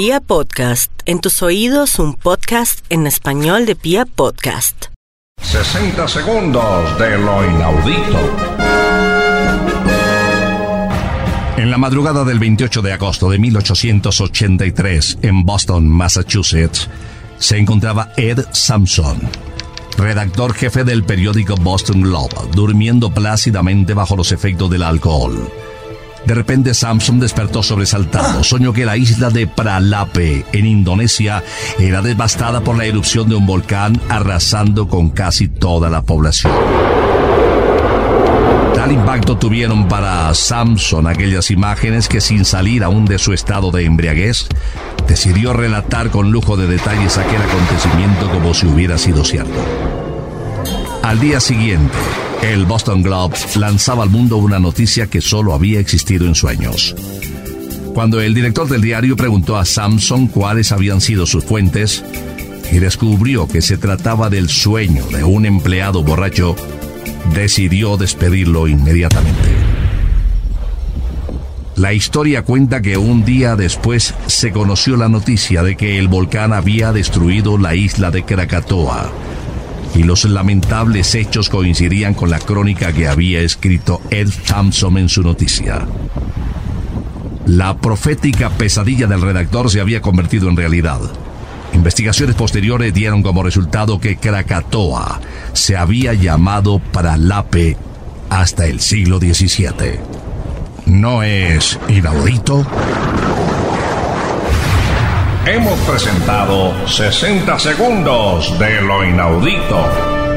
Pia Podcast, en tus oídos un podcast en español de Pia Podcast. 60 segundos de lo inaudito. En la madrugada del 28 de agosto de 1883, en Boston, Massachusetts, se encontraba Ed Sampson, redactor jefe del periódico Boston Globe, durmiendo plácidamente bajo los efectos del alcohol. De repente Samson despertó sobresaltado. Soñó que la isla de Pralape, en Indonesia, era devastada por la erupción de un volcán, arrasando con casi toda la población. Tal impacto tuvieron para Samson aquellas imágenes que sin salir aún de su estado de embriaguez, decidió relatar con lujo de detalles aquel acontecimiento como si hubiera sido cierto. Al día siguiente, el Boston Globe lanzaba al mundo una noticia que solo había existido en sueños. Cuando el director del diario preguntó a Samson cuáles habían sido sus fuentes, y descubrió que se trataba del sueño de un empleado borracho, decidió despedirlo inmediatamente. La historia cuenta que un día después se conoció la noticia de que el volcán había destruido la isla de Krakatoa y los lamentables hechos coincidían con la crónica que había escrito Ed Thompson en su noticia. La profética pesadilla del redactor se había convertido en realidad. Investigaciones posteriores dieron como resultado que Krakatoa se había llamado Pralape hasta el siglo XVII. ¿No es inaudito? Hemos presentado 60 segundos de lo inaudito.